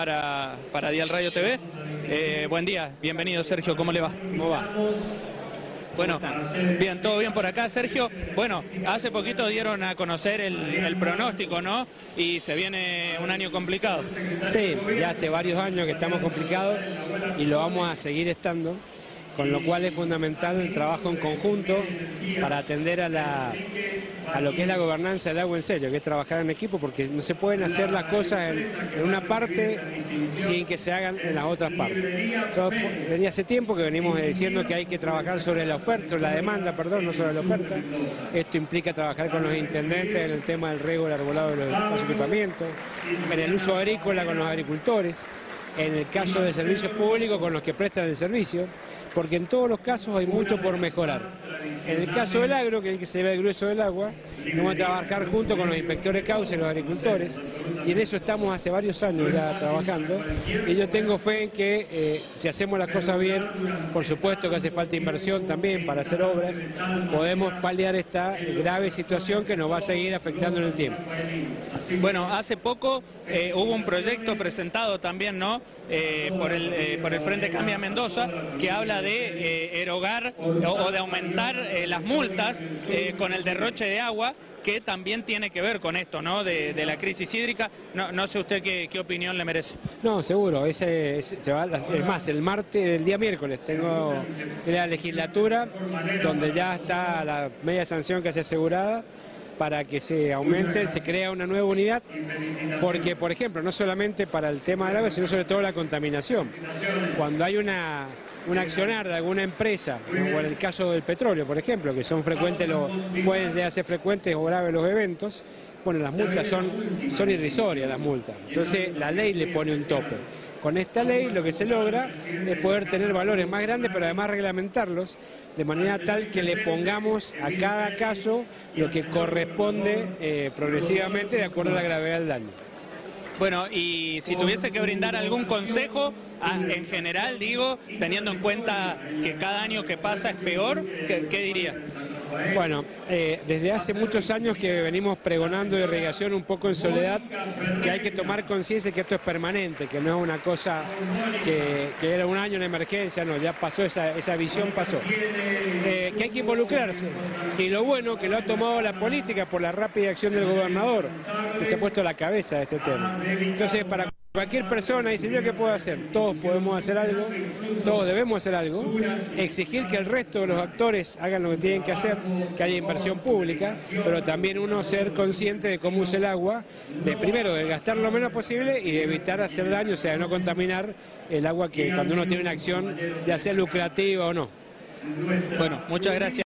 para, para Dial Radio TV. Eh, buen día, bienvenido Sergio, ¿cómo le va? ¿Cómo va? Bueno, bien, todo bien por acá, Sergio. Bueno, hace poquito dieron a conocer el, el pronóstico, ¿no? Y se viene un año complicado. Sí, ya hace varios años que estamos complicados y lo vamos a seguir estando, con lo cual es fundamental el trabajo en conjunto para atender a, la, a lo que es la gobernanza del agua en serio, que es trabajar en equipo, porque no se pueden hacer las cosas en, una parte sin que se hagan en las otras partes. Venía hace tiempo que venimos diciendo que hay que trabajar sobre la oferta, la demanda, perdón, no sobre la oferta. Esto implica trabajar con los intendentes en el tema del riego, el arbolado de los equipamientos, en el uso agrícola con los agricultores, en el caso de servicios públicos con los que prestan el servicio, porque en todos los casos hay mucho por mejorar. En el caso del agro, que es el que se ve el grueso del agua, vamos a trabajar junto con los inspectores causa y los agricultores, y en eso estamos hace varios años ya trabajando, y yo tengo fe en que eh, si hacemos las cosas bien, por supuesto que hace falta inversión también para hacer obras, podemos paliar esta grave situación que nos va a seguir afectando en el tiempo. Bueno, hace poco eh, hubo un proyecto presentado también, ¿no? Eh, por, el, eh, por el Frente Cambia Mendoza, que habla de eh, erogar o, de aumentar las multas con el derroche de agua, que también tiene que ver con esto, ¿no? De, la crisis hídrica. No, no sé usted qué, opinión le merece. No, seguro. Ese, es más, el martes, el día miércoles, tengo la legislatura, donde ya está la media sanción casi asegurada para que se aumente, se crea una nueva unidad, porque, por ejemplo, no solamente para el tema del agua, sino sobre todo la contaminación. Cuando hay una, un accionar de alguna empresa, o en el caso del petróleo, por ejemplo, que son frecuentes, los, pueden ser frecuentes o graves los eventos, bueno, las multas son, son irrisorias las multas. Entonces la ley le pone un tope. Con esta ley lo que se logra es poder tener valores más grandes, pero además reglamentarlos de manera tal que le pongamos a cada caso lo que corresponde eh, progresivamente de acuerdo a la gravedad del daño. Bueno, y si tuviese que brindar algún consejo, a, en general digo, teniendo en cuenta que cada año que pasa es peor, ¿qué, qué diría? Bueno, eh, desde hace muchos años que venimos pregonando irrigación un poco en soledad, que hay que tomar conciencia que esto es permanente, que no es una cosa que, era un año en emergencia, no, ya pasó, esa, esa visión pasó. Eh, que hay que involucrarse. Y lo bueno que lo ha tomado la política por la rápida acción del gobernador, que se ha puesto a la cabeza de este tema. Entonces, para Cualquier persona dice, ¿yo qué puedo hacer? Todos podemos hacer algo, todos debemos hacer algo, exigir que el resto de los actores hagan lo que tienen que hacer, que haya inversión pública, pero también uno ser consciente de cómo usa el agua, de primero de gastar lo menos posible y de evitar hacer daño, o sea, de no contaminar el agua que cuando uno tiene una acción, ya sea lucrativa o no. Bueno, muchas gracias.